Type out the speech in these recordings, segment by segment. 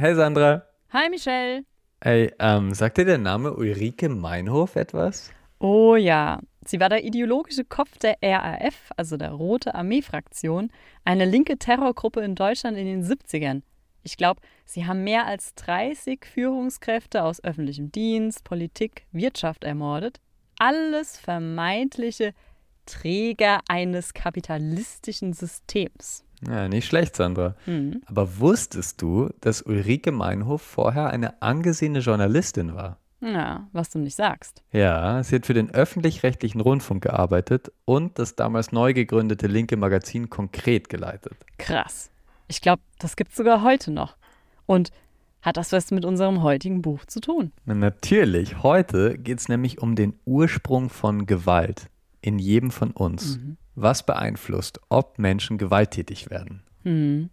Hey Sandra. Hi Michelle. Hey, ähm, sagt dir der Name Ulrike Meinhof etwas? Oh ja, sie war der ideologische Kopf der RAF, also der Rote Armee-Fraktion, eine linke Terrorgruppe in Deutschland in den 70ern. Ich glaube, sie haben mehr als 30 Führungskräfte aus öffentlichem Dienst, Politik, Wirtschaft ermordet. Alles vermeintliche Träger eines kapitalistischen Systems. Ja, nicht schlecht, Sandra. Mhm. Aber wusstest du, dass Ulrike Meinhof vorher eine angesehene Journalistin war? Ja, was du nicht sagst. Ja, sie hat für den öffentlich-rechtlichen Rundfunk gearbeitet und das damals neu gegründete linke Magazin Konkret geleitet. Krass. Ich glaube, das gibt es sogar heute noch. Und hat das was mit unserem heutigen Buch zu tun? Na, natürlich. Heute geht es nämlich um den Ursprung von Gewalt in jedem von uns. Mhm. Was beeinflusst, ob Menschen gewalttätig werden? Mhm.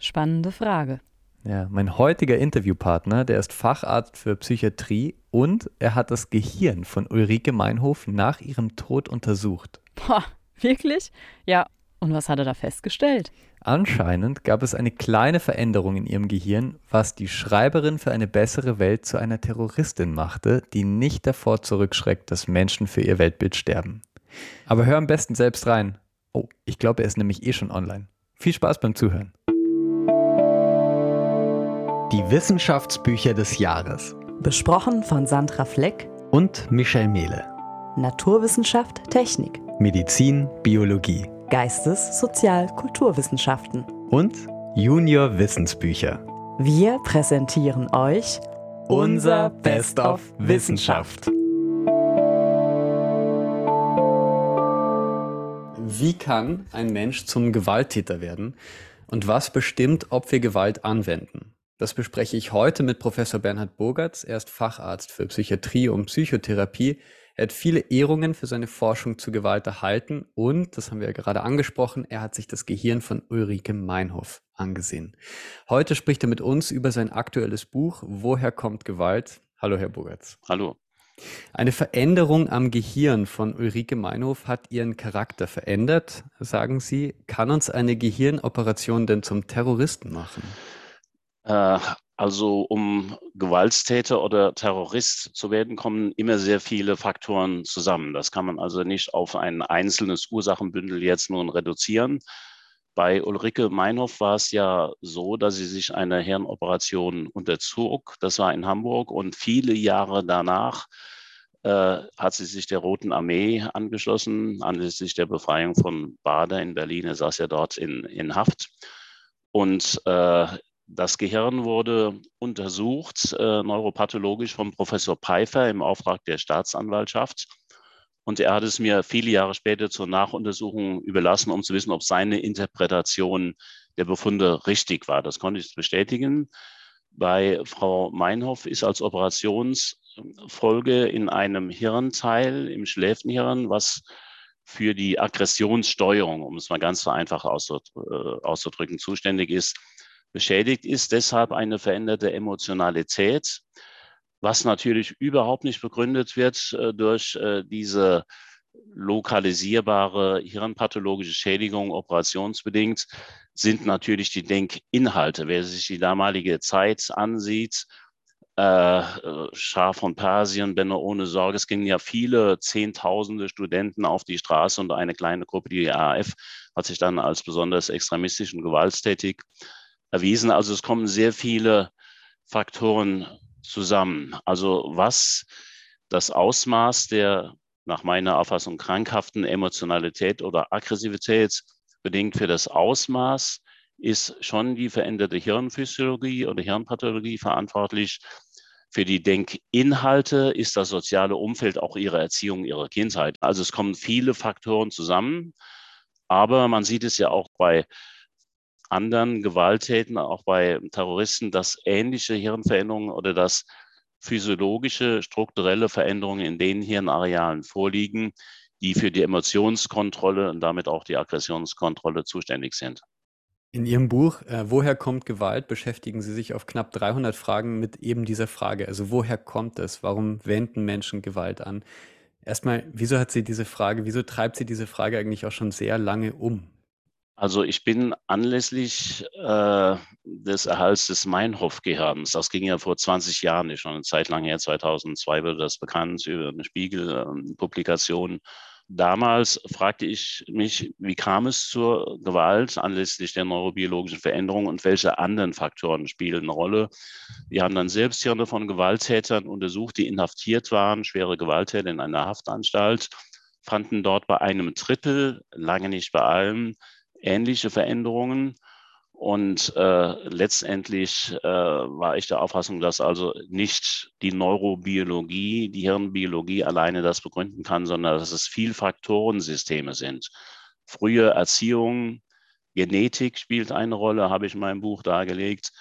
Spannende Frage. Ja, mein heutiger Interviewpartner, der ist Facharzt für Psychiatrie und er hat das Gehirn von Ulrike Meinhof nach ihrem Tod untersucht. Boah, wirklich? Ja, und was hat er da festgestellt? Anscheinend gab es eine kleine Veränderung in ihrem Gehirn, was die Schreiberin für eine bessere Welt zu einer Terroristin machte, die nicht davor zurückschreckt, dass Menschen für ihr Weltbild sterben. Aber hör am besten selbst rein. Oh, ich glaube, er ist nämlich eh schon online. Viel Spaß beim Zuhören. Die Wissenschaftsbücher des Jahres. Besprochen von Sandra Fleck und Michelle Mehle. Naturwissenschaft, Technik. Medizin, Biologie. Geistes-, Sozial-, Kulturwissenschaften. Und Junior Wissensbücher. Wir präsentieren euch unser Best of Wissenschaft. Wie kann ein Mensch zum Gewalttäter werden? Und was bestimmt, ob wir Gewalt anwenden? Das bespreche ich heute mit Professor Bernhard Burgertz. Er ist Facharzt für Psychiatrie und Psychotherapie. Er hat viele Ehrungen für seine Forschung zu Gewalt erhalten und, das haben wir ja gerade angesprochen, er hat sich das Gehirn von Ulrike Meinhof angesehen. Heute spricht er mit uns über sein aktuelles Buch Woher kommt Gewalt? Hallo, Herr Burgertz. Hallo. Eine Veränderung am Gehirn von Ulrike Meinhof hat ihren Charakter verändert, sagen Sie. Kann uns eine Gehirnoperation denn zum Terroristen machen? Äh, also um Gewalttäter oder Terrorist zu werden, kommen immer sehr viele Faktoren zusammen. Das kann man also nicht auf ein einzelnes Ursachenbündel jetzt nun reduzieren. Bei Ulrike Meinhoff war es ja so, dass sie sich einer Hirnoperation unterzog. Das war in Hamburg und viele Jahre danach äh, hat sie sich der Roten Armee angeschlossen, anlässlich der Befreiung von Bader in Berlin. Er saß ja dort in, in Haft. Und äh, das Gehirn wurde untersucht, äh, neuropathologisch von Professor Pfeiffer im Auftrag der Staatsanwaltschaft. Und er hat es mir viele Jahre später zur Nachuntersuchung überlassen, um zu wissen, ob seine Interpretation der Befunde richtig war. Das konnte ich bestätigen. Bei Frau Meinhoff ist als Operationsfolge in einem Hirnteil, im Schläfenhirn, was für die Aggressionssteuerung, um es mal ganz vereinfacht äh, auszudrücken, zuständig ist, beschädigt ist, deshalb eine veränderte Emotionalität, was natürlich überhaupt nicht begründet wird äh, durch äh, diese lokalisierbare hirnpathologische Schädigung operationsbedingt, sind natürlich die Denkinhalte. Wer sich die damalige Zeit ansieht, äh, Schar von Persien, Benno ohne Sorge, es gingen ja viele Zehntausende Studenten auf die Straße und eine kleine Gruppe, die AF, hat sich dann als besonders extremistisch und gewalttätig erwiesen. Also es kommen sehr viele Faktoren zusammen. Also was das Ausmaß der nach meiner Auffassung krankhaften Emotionalität oder Aggressivität bedingt für das Ausmaß, ist schon die veränderte Hirnphysiologie oder Hirnpathologie verantwortlich. Für die Denkinhalte ist das soziale Umfeld auch ihre Erziehung, ihre Kindheit. Also es kommen viele Faktoren zusammen. Aber man sieht es ja auch bei anderen Gewalttäten, auch bei Terroristen, dass ähnliche Hirnveränderungen oder dass physiologische, strukturelle Veränderungen in den Hirnarealen vorliegen, die für die Emotionskontrolle und damit auch die Aggressionskontrolle zuständig sind. In Ihrem Buch äh, Woher kommt Gewalt beschäftigen Sie sich auf knapp 300 Fragen mit eben dieser Frage. Also woher kommt es? Warum wenden Menschen Gewalt an? Erstmal, wieso hat sie diese Frage, wieso treibt sie diese Frage eigentlich auch schon sehr lange um? Also ich bin anlässlich äh, des Erhalts des Meinhof-Gehirns, das ging ja vor 20 Jahren, ist schon eine Zeit lang her, 2002 wurde das bekannt über eine Spiegel-Publikation. Ähm, Damals fragte ich mich, wie kam es zur Gewalt anlässlich der neurobiologischen Veränderung und welche anderen Faktoren spielen eine Rolle. Wir haben dann Selbsthirne von Gewalttätern untersucht, die inhaftiert waren, schwere Gewalttäter in einer Haftanstalt, fanden dort bei einem Drittel, lange nicht bei allen, ähnliche Veränderungen. Und äh, letztendlich äh, war ich der Auffassung, dass also nicht die Neurobiologie, die Hirnbiologie alleine das begründen kann, sondern dass es viel Faktorensysteme sind. Frühe Erziehung, Genetik spielt eine Rolle, habe ich in meinem Buch dargelegt.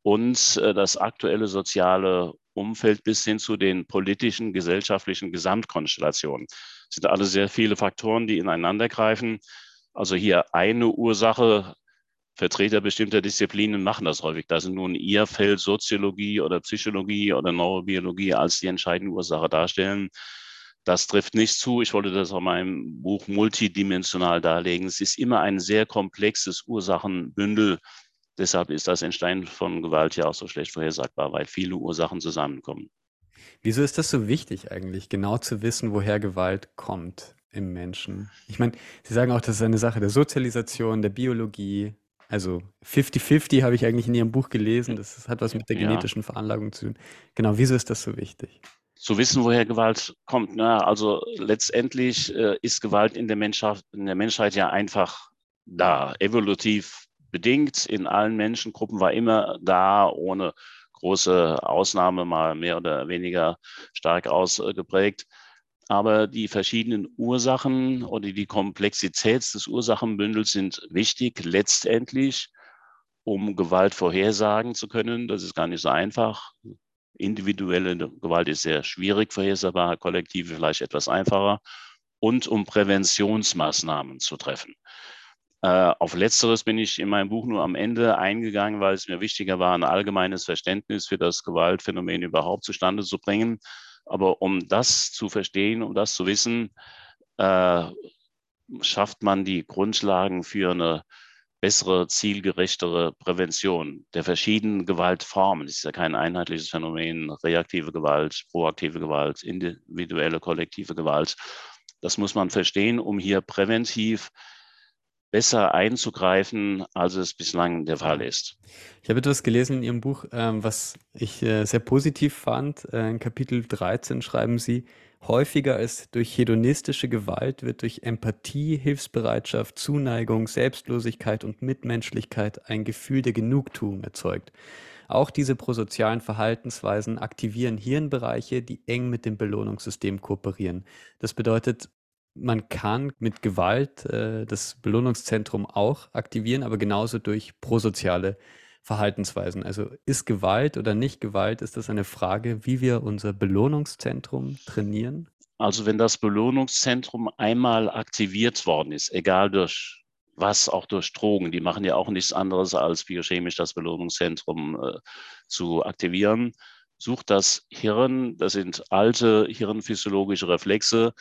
Und äh, das aktuelle soziale Umfeld bis hin zu den politischen, gesellschaftlichen Gesamtkonstellationen. Es sind alle sehr viele Faktoren, die ineinander greifen. Also hier eine Ursache Vertreter bestimmter Disziplinen machen das häufig. Da sind nun ihr Feld Soziologie oder Psychologie oder Neurobiologie als die entscheidende Ursache darstellen. Das trifft nicht zu. Ich wollte das auch in meinem Buch multidimensional darlegen. Es ist immer ein sehr komplexes Ursachenbündel. Deshalb ist das Entstehen von Gewalt ja auch so schlecht vorhersagbar, weil viele Ursachen zusammenkommen. Wieso ist das so wichtig eigentlich, genau zu wissen, woher Gewalt kommt im Menschen? Ich meine, Sie sagen auch, das ist eine Sache der Sozialisation, der Biologie, also 50-50 habe ich eigentlich in Ihrem Buch gelesen. Das hat was mit der genetischen Veranlagung zu tun. Genau, wieso ist das so wichtig? Zu wissen, woher Gewalt kommt. Na, also letztendlich äh, ist Gewalt in der, Menschheit, in der Menschheit ja einfach da, evolutiv bedingt. In allen Menschengruppen war immer da, ohne große Ausnahme, mal mehr oder weniger stark ausgeprägt. Aber die verschiedenen Ursachen oder die Komplexität des Ursachenbündels sind wichtig letztendlich, um Gewalt vorhersagen zu können. Das ist gar nicht so einfach. Individuelle Gewalt ist sehr schwierig vorhersagbar, kollektive vielleicht etwas einfacher. Und um Präventionsmaßnahmen zu treffen. Äh, auf letzteres bin ich in meinem Buch nur am Ende eingegangen, weil es mir wichtiger war, ein allgemeines Verständnis für das Gewaltphänomen überhaupt zustande zu bringen. Aber um das zu verstehen, um das zu wissen, äh, schafft man die Grundlagen für eine bessere, zielgerechtere Prävention der verschiedenen Gewaltformen. Es ist ja kein einheitliches Phänomen, reaktive Gewalt, proaktive Gewalt, individuelle, kollektive Gewalt. Das muss man verstehen, um hier präventiv besser einzugreifen, als es bislang der Fall ist. Ich habe etwas gelesen in Ihrem Buch, ähm, was ich äh, sehr positiv fand. Äh, in Kapitel 13 schreiben Sie, häufiger als durch hedonistische Gewalt wird durch Empathie, Hilfsbereitschaft, Zuneigung, Selbstlosigkeit und Mitmenschlichkeit ein Gefühl der Genugtuung erzeugt. Auch diese prosozialen Verhaltensweisen aktivieren Hirnbereiche, die eng mit dem Belohnungssystem kooperieren. Das bedeutet, man kann mit Gewalt äh, das Belohnungszentrum auch aktivieren, aber genauso durch prosoziale Verhaltensweisen. Also ist Gewalt oder nicht Gewalt, ist das eine Frage, wie wir unser Belohnungszentrum trainieren? Also wenn das Belohnungszentrum einmal aktiviert worden ist, egal durch was, auch durch Drogen, die machen ja auch nichts anderes als biochemisch das Belohnungszentrum äh, zu aktivieren, sucht das Hirn, das sind alte hirnphysiologische Reflexe,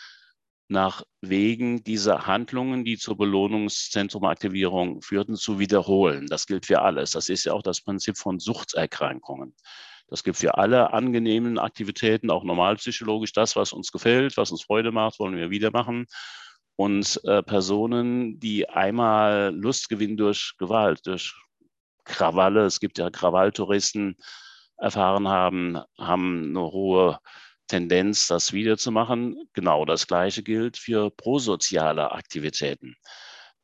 nach Wegen dieser Handlungen, die zur Belohnungszentrumaktivierung führten, zu wiederholen. Das gilt für alles. Das ist ja auch das Prinzip von Suchterkrankungen. Das gilt für alle angenehmen Aktivitäten, auch normalpsychologisch. Das, was uns gefällt, was uns Freude macht, wollen wir wieder machen. Und äh, Personen, die einmal Lust gewinnen durch Gewalt, durch Krawalle, es gibt ja Krawalltouristen, erfahren haben, haben eine hohe Tendenz, das wiederzumachen. Genau das Gleiche gilt für prosoziale Aktivitäten.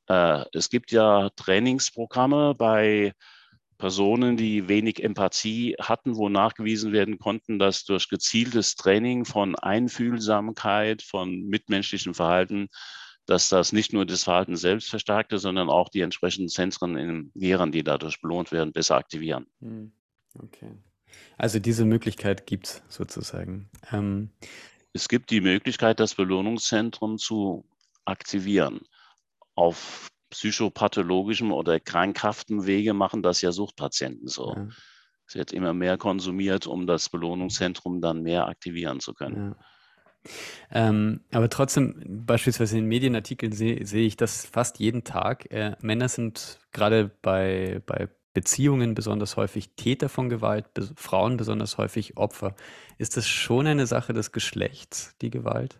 Äh, es gibt ja Trainingsprogramme bei Personen, die wenig Empathie hatten, wo nachgewiesen werden konnten, dass durch gezieltes Training von Einfühlsamkeit, von mitmenschlichem Verhalten, dass das nicht nur das Verhalten selbst verstärkte, sondern auch die entsprechenden Zentren in Gehirn, die dadurch belohnt werden, besser aktivieren. Hm, okay. Also diese Möglichkeit gibt es sozusagen. Ähm, es gibt die Möglichkeit, das Belohnungszentrum zu aktivieren. Auf psychopathologischem oder krankhaften Wege machen das ja Suchtpatienten so. Ja. Es wird immer mehr konsumiert, um das Belohnungszentrum dann mehr aktivieren zu können. Ja. Ähm, aber trotzdem, beispielsweise in Medienartikeln sehe seh ich das fast jeden Tag. Äh, Männer sind gerade bei, bei Beziehungen besonders häufig Täter von Gewalt, be Frauen besonders häufig Opfer. Ist das schon eine Sache des Geschlechts, die Gewalt?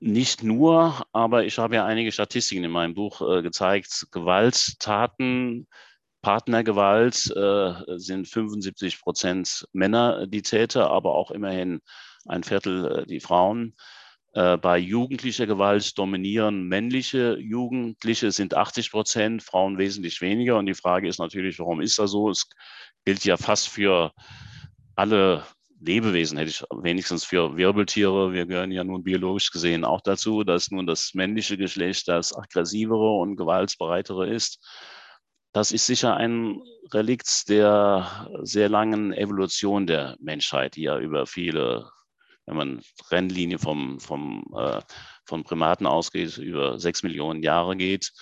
Nicht nur, aber ich habe ja einige Statistiken in meinem Buch äh, gezeigt. Gewalttaten, Partnergewalt äh, sind 75 Prozent Männer die Täter, aber auch immerhin ein Viertel äh, die Frauen. Äh, bei jugendlicher Gewalt dominieren männliche Jugendliche, sind 80 Prozent, Frauen wesentlich weniger. Und die Frage ist natürlich, warum ist das so? Es gilt ja fast für alle Lebewesen, hätte ich wenigstens für Wirbeltiere. Wir gehören ja nun biologisch gesehen auch dazu, dass nun das männliche Geschlecht das aggressivere und gewaltsbereitere ist. Das ist sicher ein Relikt der sehr langen Evolution der Menschheit, die ja über viele wenn man Rennlinie vom, vom, äh, von Primaten ausgeht, über sechs Millionen Jahre geht.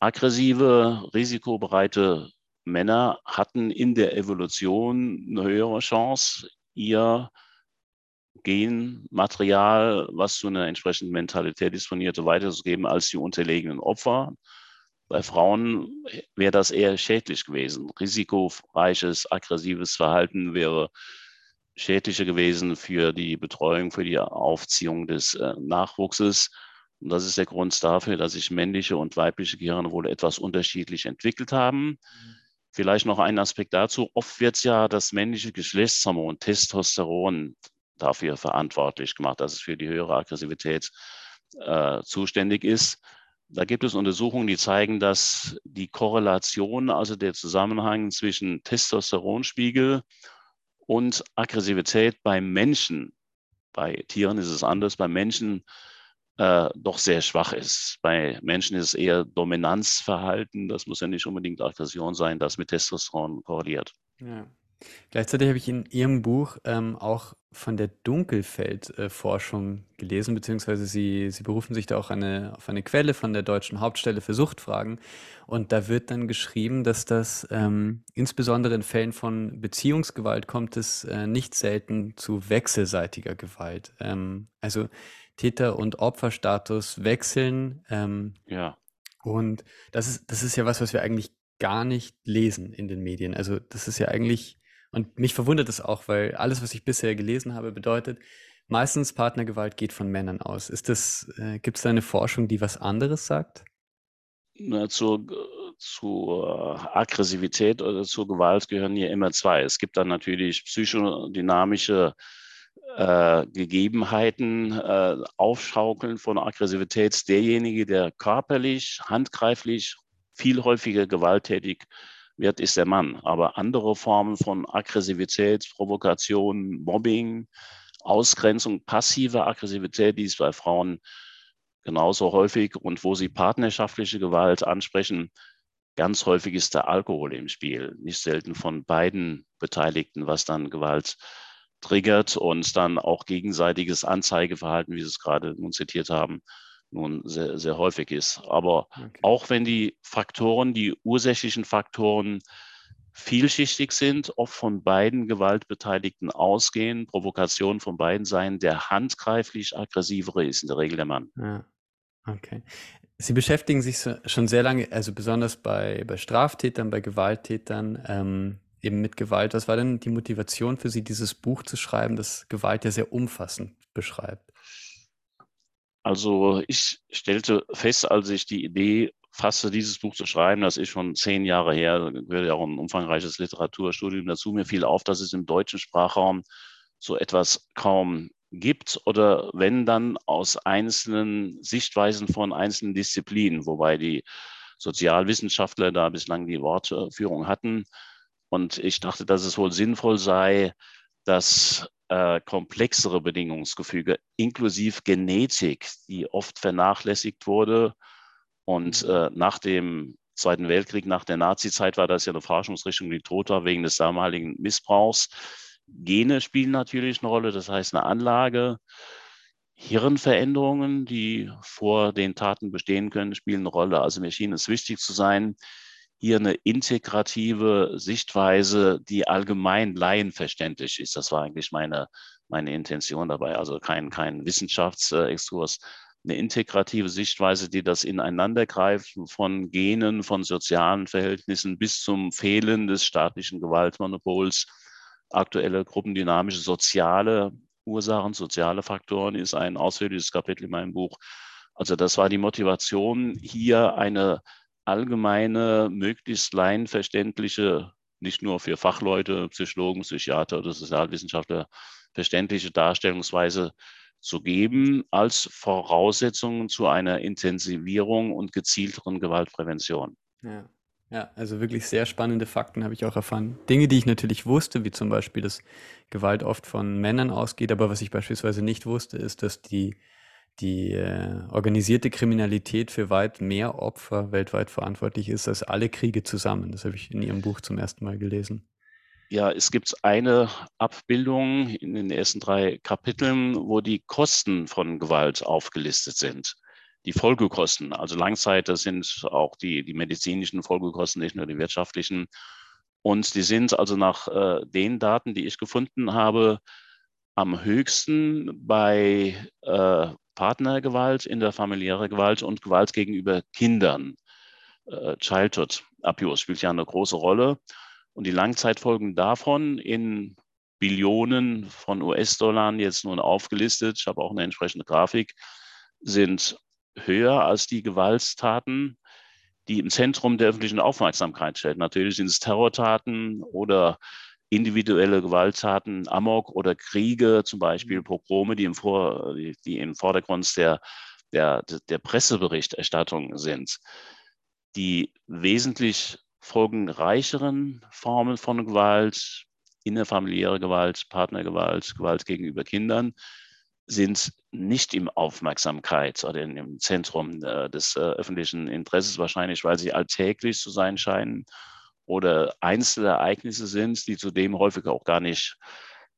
Aggressive, risikobereite Männer hatten in der Evolution eine höhere Chance, ihr Genmaterial, was zu einer entsprechenden Mentalität disponierte, weiterzugeben als die unterlegenen Opfer. Bei Frauen wäre das eher schädlich gewesen. Risikoreiches, aggressives Verhalten wäre schädlicher gewesen für die Betreuung, für die Aufziehung des äh, Nachwuchses. Und das ist der Grund dafür, dass sich männliche und weibliche Gehirne wohl etwas unterschiedlich entwickelt haben. Mhm. Vielleicht noch ein Aspekt dazu. Oft wird ja das männliche Geschlechtshormon Testosteron dafür verantwortlich gemacht, dass es für die höhere Aggressivität äh, zuständig ist. Da gibt es Untersuchungen, die zeigen, dass die Korrelation, also der Zusammenhang zwischen Testosteronspiegel und Aggressivität beim Menschen, bei Tieren ist es anders, bei Menschen äh, doch sehr schwach ist. Bei Menschen ist es eher Dominanzverhalten, das muss ja nicht unbedingt Aggression sein, das mit Testosteron korreliert. Ja. Gleichzeitig habe ich in Ihrem Buch ähm, auch von der Dunkelfeldforschung äh, gelesen, beziehungsweise Sie, Sie berufen sich da auch eine, auf eine Quelle von der Deutschen Hauptstelle für Suchtfragen. Und da wird dann geschrieben, dass das ähm, insbesondere in Fällen von Beziehungsgewalt kommt es äh, nicht selten zu wechselseitiger Gewalt. Ähm, also Täter- und Opferstatus wechseln. Ähm, ja. Und das ist, das ist ja was, was wir eigentlich gar nicht lesen in den Medien. Also das ist ja eigentlich und mich verwundert es auch, weil alles, was ich bisher gelesen habe, bedeutet, meistens Partnergewalt geht von Männern aus. Ist das, äh, gibt es da eine Forschung, die was anderes sagt? Na, zur, zur Aggressivität oder zur Gewalt gehören hier immer zwei. Es gibt dann natürlich psychodynamische äh, Gegebenheiten, äh, Aufschaukeln von Aggressivität. Derjenige, der körperlich, handgreiflich viel häufiger gewalttätig wird, ist der Mann. Aber andere Formen von Aggressivität, Provokation, Mobbing, Ausgrenzung, passive Aggressivität, die ist bei Frauen genauso häufig und wo sie partnerschaftliche Gewalt ansprechen, ganz häufig ist der Alkohol im Spiel, nicht selten von beiden Beteiligten, was dann Gewalt triggert und dann auch gegenseitiges Anzeigeverhalten, wie Sie es gerade nun zitiert haben, nun sehr, sehr häufig ist. Aber okay. auch wenn die Faktoren, die ursächlichen Faktoren vielschichtig sind, oft von beiden Gewaltbeteiligten ausgehen, Provokation von beiden Seiten, der handgreiflich aggressivere ist in der Regel der Mann. Ja. Okay. Sie beschäftigen sich schon sehr lange, also besonders bei, bei Straftätern, bei Gewalttätern, ähm, eben mit Gewalt. Was war denn die Motivation für Sie, dieses Buch zu schreiben, das Gewalt ja sehr umfassend beschreibt? Also ich stellte fest, als ich die Idee fasste, dieses Buch zu schreiben, das ist schon zehn Jahre her, gehört ja auch ein umfangreiches Literaturstudium dazu. Mir fiel auf, dass es im deutschen Sprachraum so etwas kaum gibt oder wenn dann aus einzelnen Sichtweisen von einzelnen Disziplinen, wobei die Sozialwissenschaftler da bislang die Wortführung hatten. Und ich dachte, dass es wohl sinnvoll sei, dass äh, komplexere Bedingungsgefüge, inklusive Genetik, die oft vernachlässigt wurde. Und mhm. äh, nach dem Zweiten Weltkrieg, nach der Nazizeit war das ja eine Forschungsrichtung, die tot war wegen des damaligen Missbrauchs. Gene spielen natürlich eine Rolle, das heißt eine Anlage. Hirnveränderungen, die vor den Taten bestehen können, spielen eine Rolle. Also mir schien es wichtig zu sein, hier eine integrative Sichtweise, die allgemein laienverständlich ist. Das war eigentlich meine meine Intention dabei. Also kein, kein Wissenschaftsexkurs, eine integrative Sichtweise, die das Ineinandergreifen von Genen, von sozialen Verhältnissen bis zum Fehlen des staatlichen Gewaltmonopols, aktuelle gruppendynamische soziale Ursachen, soziale Faktoren ist ein ausführliches Kapitel in meinem Buch. Also das war die Motivation, hier eine allgemeine, möglichst laienverständliche, nicht nur für Fachleute, Psychologen, Psychiater oder Sozialwissenschaftler verständliche Darstellungsweise zu geben als Voraussetzung zu einer Intensivierung und gezielteren Gewaltprävention. Ja. Ja, also wirklich sehr spannende Fakten habe ich auch erfahren. Dinge, die ich natürlich wusste, wie zum Beispiel, dass Gewalt oft von Männern ausgeht, aber was ich beispielsweise nicht wusste, ist, dass die, die äh, organisierte Kriminalität für weit mehr Opfer weltweit verantwortlich ist als alle Kriege zusammen. Das habe ich in Ihrem Buch zum ersten Mal gelesen. Ja, es gibt eine Abbildung in den ersten drei Kapiteln, wo die Kosten von Gewalt aufgelistet sind. Die Folgekosten, also Langzeit, das sind auch die, die medizinischen Folgekosten, nicht nur die wirtschaftlichen. Und die sind also nach äh, den Daten, die ich gefunden habe, am höchsten bei äh, Partnergewalt, interfamiliäre Gewalt und Gewalt gegenüber Kindern. Äh, Childhood Abuse spielt ja eine große Rolle. Und die Langzeitfolgen davon in Billionen von US-Dollar jetzt nun aufgelistet, ich habe auch eine entsprechende Grafik, sind höher als die Gewalttaten, die im Zentrum der öffentlichen Aufmerksamkeit stehen. Natürlich sind es Terrortaten oder individuelle Gewalttaten, Amok oder Kriege, zum Beispiel Pogrome, die im, Vor, die im Vordergrund der, der, der Presseberichterstattung sind. Die wesentlich folgenreicheren Formen von Gewalt, innerfamiliäre Gewalt, Partnergewalt, Gewalt gegenüber Kindern, sind nicht im Aufmerksamkeit oder im Zentrum äh, des äh, öffentlichen Interesses wahrscheinlich, weil sie alltäglich zu sein scheinen oder Einzelereignisse sind, die zudem häufig auch gar nicht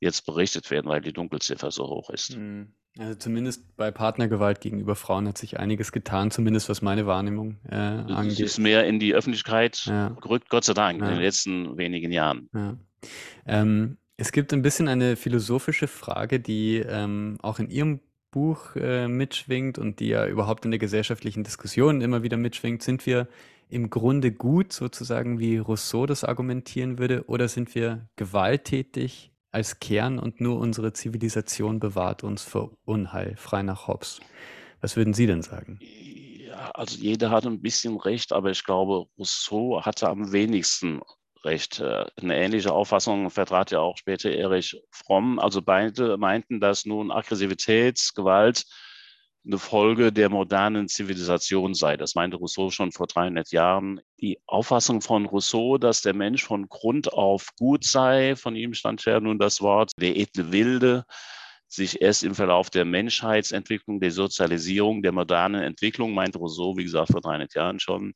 jetzt berichtet werden, weil die Dunkelziffer so hoch ist. Hm. Also zumindest bei Partnergewalt gegenüber Frauen hat sich einiges getan, zumindest was meine Wahrnehmung äh, angeht. Es ist mehr in die Öffentlichkeit ja. gerückt, Gott sei Dank, ja. in den letzten wenigen Jahren. Ja. Ähm, es gibt ein bisschen eine philosophische Frage, die ähm, auch in Ihrem Buch äh, mitschwingt und die ja überhaupt in der gesellschaftlichen Diskussion immer wieder mitschwingt. Sind wir im Grunde gut, sozusagen wie Rousseau das argumentieren würde, oder sind wir gewalttätig als Kern und nur unsere Zivilisation bewahrt uns vor Unheil, frei nach Hobbes? Was würden Sie denn sagen? Ja, also jeder hat ein bisschen recht, aber ich glaube, Rousseau hatte am wenigsten recht. Äh, eine ähnliche Auffassung vertrat ja auch später Erich Fromm. Also beide meinten, dass nun Aggressivität, Gewalt eine Folge der modernen Zivilisation sei. Das meinte Rousseau schon vor 300 Jahren. Die Auffassung von Rousseau, dass der Mensch von Grund auf gut sei, von ihm stand ja nun das Wort, der edle Wilde, sich erst im Verlauf der Menschheitsentwicklung, der Sozialisierung, der modernen Entwicklung, meinte Rousseau, wie gesagt, vor 300 Jahren schon,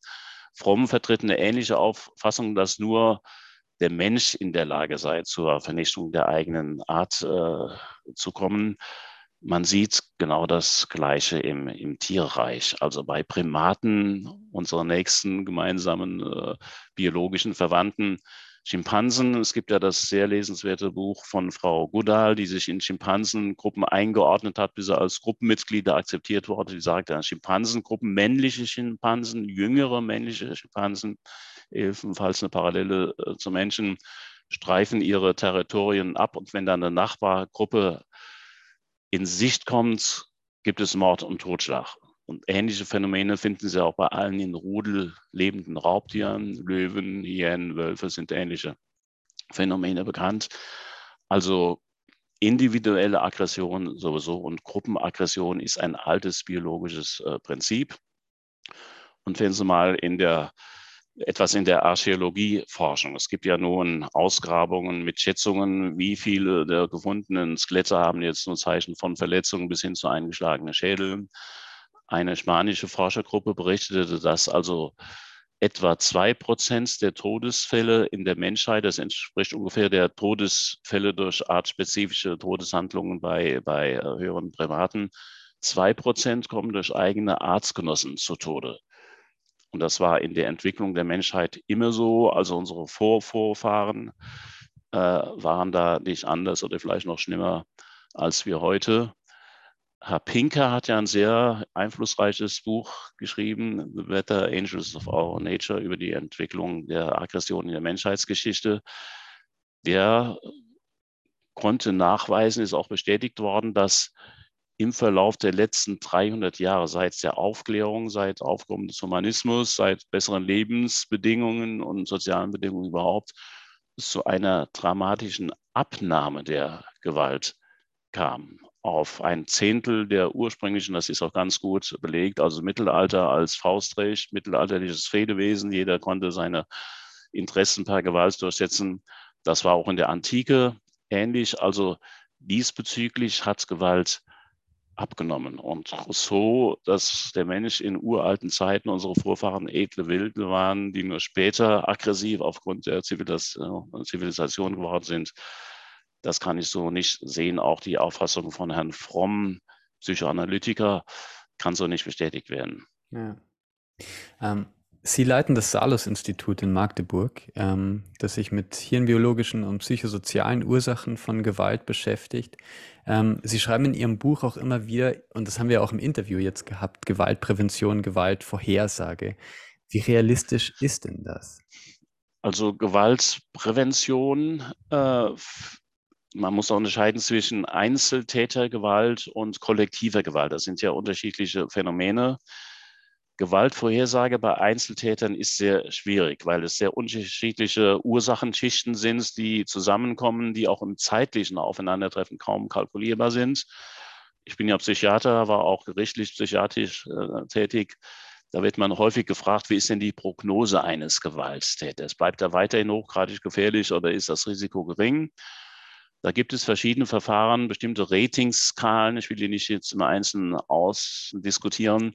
Fromm vertritt eine ähnliche Auffassung, dass nur der Mensch in der Lage sei, zur Vernichtung der eigenen Art äh, zu kommen. Man sieht genau das Gleiche im, im Tierreich. Also bei Primaten, unseren nächsten gemeinsamen äh, biologischen Verwandten, Schimpansen. Es gibt ja das sehr lesenswerte Buch von Frau Goodall, die sich in Schimpansengruppen eingeordnet hat, bis er als Gruppenmitglieder akzeptiert wurde. Die sagt, ja, Schimpansengruppen, männliche Schimpansen, jüngere männliche Schimpansen, ebenfalls eine Parallele äh, zu Menschen, streifen ihre Territorien ab. Und wenn dann eine Nachbargruppe in Sicht kommt, gibt es Mord und Totschlag. Und ähnliche Phänomene finden Sie auch bei allen in Rudel lebenden Raubtieren. Löwen, Hyänen, Wölfe sind ähnliche Phänomene bekannt. Also individuelle Aggression sowieso und Gruppenaggression ist ein altes biologisches äh, Prinzip. Und wenn Sie mal in der etwas in der Archäologieforschung. Es gibt ja nun Ausgrabungen mit Schätzungen, wie viele der gefundenen Skelette haben jetzt nur Zeichen von Verletzungen bis hin zu eingeschlagenen Schädeln. Eine spanische Forschergruppe berichtete, dass also etwa zwei Prozent der Todesfälle in der Menschheit, das entspricht ungefähr der Todesfälle durch artspezifische Todeshandlungen bei, bei äh, höheren Primaten, zwei Prozent kommen durch eigene Artgenossen zu Tode. Und das war in der Entwicklung der Menschheit immer so. Also unsere Vorvorfahren äh, waren da nicht anders oder vielleicht noch schlimmer als wir heute. Herr Pinker hat ja ein sehr einflussreiches Buch geschrieben, The Better Angels of Our Nature, über die Entwicklung der Aggression in der Menschheitsgeschichte. Der konnte nachweisen, ist auch bestätigt worden, dass im Verlauf der letzten 300 Jahre, seit der Aufklärung, seit Aufkommen des Humanismus, seit besseren Lebensbedingungen und sozialen Bedingungen überhaupt, zu einer dramatischen Abnahme der Gewalt kam auf ein Zehntel der ursprünglichen, das ist auch ganz gut belegt, also Mittelalter als Faustrecht, mittelalterliches Fedewesen, jeder konnte seine Interessen per Gewalt durchsetzen. Das war auch in der Antike ähnlich. Also diesbezüglich hat Gewalt abgenommen. Und Rousseau, dass der Mensch in uralten Zeiten, unsere Vorfahren edle Wilde waren, die nur später aggressiv aufgrund der Zivilisation geworden sind, das kann ich so nicht sehen. Auch die Auffassung von Herrn Fromm, Psychoanalytiker, kann so nicht bestätigt werden. Ja. Ähm, Sie leiten das Salus-Institut in Magdeburg, ähm, das sich mit hirnbiologischen und psychosozialen Ursachen von Gewalt beschäftigt. Ähm, Sie schreiben in Ihrem Buch auch immer wieder, und das haben wir auch im Interview jetzt gehabt, Gewaltprävention, Gewaltvorhersage. Wie realistisch ist denn das? Also Gewaltprävention äh, man muss auch unterscheiden zwischen Einzeltätergewalt und kollektiver Gewalt. Das sind ja unterschiedliche Phänomene. Gewaltvorhersage bei Einzeltätern ist sehr schwierig, weil es sehr unterschiedliche Ursachenschichten sind, die zusammenkommen, die auch im zeitlichen Aufeinandertreffen kaum kalkulierbar sind. Ich bin ja Psychiater, war auch gerichtlich psychiatrisch äh, tätig. Da wird man häufig gefragt, wie ist denn die Prognose eines Gewalttäters? Bleibt er weiterhin hochgradig gefährlich oder ist das Risiko gering? Da gibt es verschiedene Verfahren, bestimmte Ratingskalen, ich will die nicht jetzt im Einzelnen ausdiskutieren,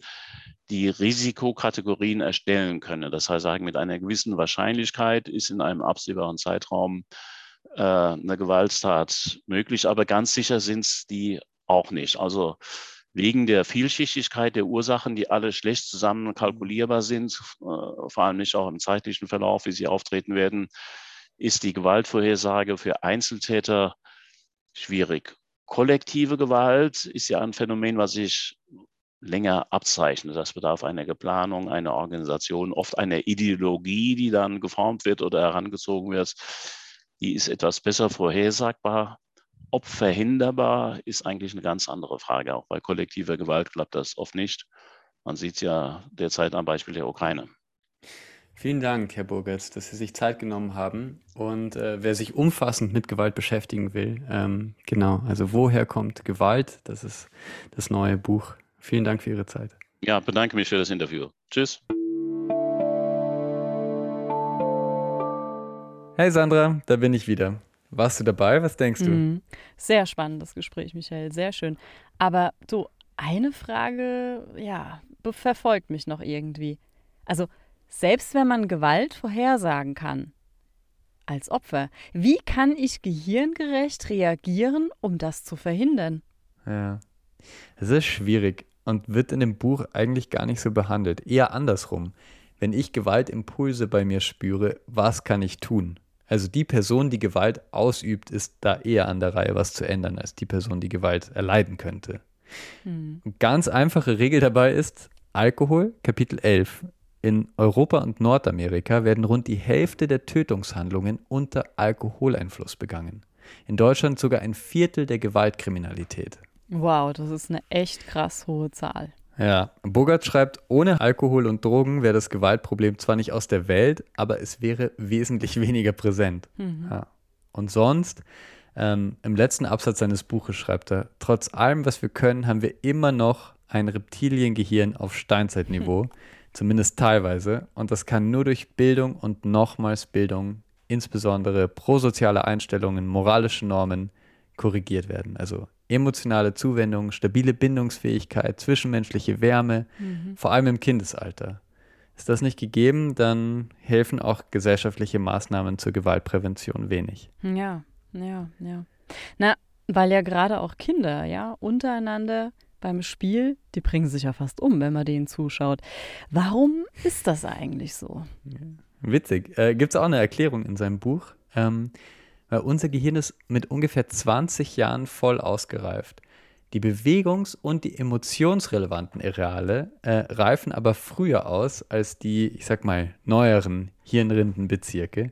die Risikokategorien erstellen können. Das heißt, sagen, mit einer gewissen Wahrscheinlichkeit ist in einem absehbaren Zeitraum äh, eine Gewalttat möglich, aber ganz sicher sind es die auch nicht. Also wegen der Vielschichtigkeit der Ursachen, die alle schlecht zusammen kalkulierbar sind, äh, vor allem nicht auch im zeitlichen Verlauf, wie sie auftreten werden, ist die Gewaltvorhersage für Einzeltäter schwierig. Kollektive Gewalt ist ja ein Phänomen, was sich länger abzeichnet. Das bedarf einer Geplanung, einer Organisation, oft einer Ideologie, die dann geformt wird oder herangezogen wird. Die ist etwas besser vorhersagbar. Ob verhinderbar, ist eigentlich eine ganz andere Frage. Auch bei kollektiver Gewalt klappt das oft nicht. Man sieht es ja derzeit am Beispiel der Ukraine. Vielen Dank, Herr Burgertz, dass Sie sich Zeit genommen haben. Und äh, wer sich umfassend mit Gewalt beschäftigen will, ähm, genau, also woher kommt Gewalt? Das ist das neue Buch. Vielen Dank für Ihre Zeit. Ja, bedanke mich für das Interview. Tschüss. Hey Sandra, da bin ich wieder. Warst du dabei? Was denkst du? Mhm. Sehr spannendes Gespräch, Michael, sehr schön. Aber du, eine Frage, ja, verfolgt mich noch irgendwie. Also, selbst wenn man Gewalt vorhersagen kann, als Opfer, wie kann ich gehirngerecht reagieren, um das zu verhindern? Ja, es ist schwierig und wird in dem Buch eigentlich gar nicht so behandelt. Eher andersrum. Wenn ich Gewaltimpulse bei mir spüre, was kann ich tun? Also die Person, die Gewalt ausübt, ist da eher an der Reihe, was zu ändern, als die Person, die Gewalt erleiden könnte. Hm. Ganz einfache Regel dabei ist Alkohol, Kapitel 11. In Europa und Nordamerika werden rund die Hälfte der Tötungshandlungen unter Alkoholeinfluss begangen. In Deutschland sogar ein Viertel der Gewaltkriminalität. Wow, das ist eine echt krass hohe Zahl. Ja, Bogart schreibt, ohne Alkohol und Drogen wäre das Gewaltproblem zwar nicht aus der Welt, aber es wäre wesentlich weniger präsent. Mhm. Ja. Und sonst, ähm, im letzten Absatz seines Buches schreibt er, trotz allem, was wir können, haben wir immer noch ein Reptiliengehirn auf Steinzeitniveau. Zumindest teilweise. Und das kann nur durch Bildung und nochmals Bildung, insbesondere prosoziale Einstellungen, moralische Normen, korrigiert werden. Also emotionale Zuwendung, stabile Bindungsfähigkeit, zwischenmenschliche Wärme, mhm. vor allem im Kindesalter. Ist das nicht gegeben, dann helfen auch gesellschaftliche Maßnahmen zur Gewaltprävention wenig. Ja, ja, ja. Na, weil ja gerade auch Kinder, ja, untereinander beim Spiel, die bringen sich ja fast um, wenn man denen zuschaut. Warum ist das eigentlich so? Witzig. Äh, Gibt es auch eine Erklärung in seinem Buch. Ähm, Weil unser Gehirn ist mit ungefähr 20 Jahren voll ausgereift. Die bewegungs- und die emotionsrelevanten Areale äh, reifen aber früher aus als die, ich sag mal, neueren Hirnrindenbezirke.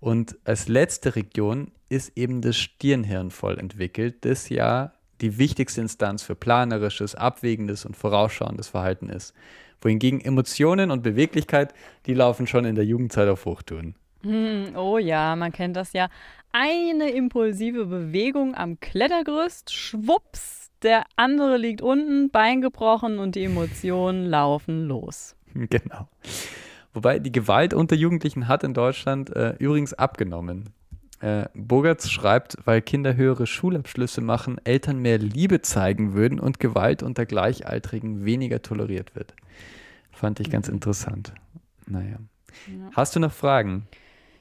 Und als letzte Region ist eben das Stirnhirn voll entwickelt, das ja die wichtigste Instanz für planerisches, abwägendes und vorausschauendes Verhalten ist. Wohingegen Emotionen und Beweglichkeit, die laufen schon in der Jugendzeit auf Hochtouren. Hm, oh ja, man kennt das ja. Eine impulsive Bewegung am Klettergerüst, schwupps, der andere liegt unten, Bein gebrochen und die Emotionen laufen los. Genau. Wobei die Gewalt unter Jugendlichen hat in Deutschland äh, übrigens abgenommen. Äh, Bogerts schreibt, weil Kinder höhere Schulabschlüsse machen, Eltern mehr Liebe zeigen würden und Gewalt unter Gleichaltrigen weniger toleriert wird. Fand ich ganz interessant. Naja. Ja. Hast du noch Fragen?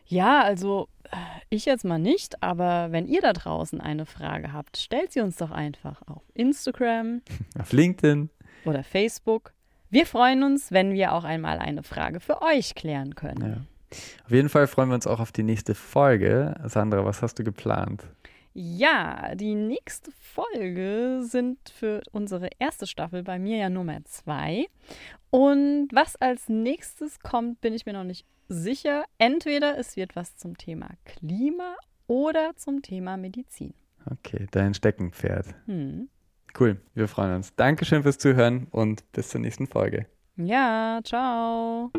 Ja, also äh, ich jetzt mal nicht, aber wenn ihr da draußen eine Frage habt, stellt sie uns doch einfach auf Instagram Auf LinkedIn? oder Facebook. Wir freuen uns, wenn wir auch einmal eine Frage für euch klären können. Ja. Auf jeden Fall freuen wir uns auch auf die nächste Folge. Sandra, was hast du geplant? Ja, die nächste Folge sind für unsere erste Staffel bei mir ja Nummer zwei. Und was als nächstes kommt, bin ich mir noch nicht sicher. Entweder es wird was zum Thema Klima oder zum Thema Medizin. Okay, dein Steckenpferd. Hm. Cool, wir freuen uns. Dankeschön fürs Zuhören und bis zur nächsten Folge. Ja, ciao.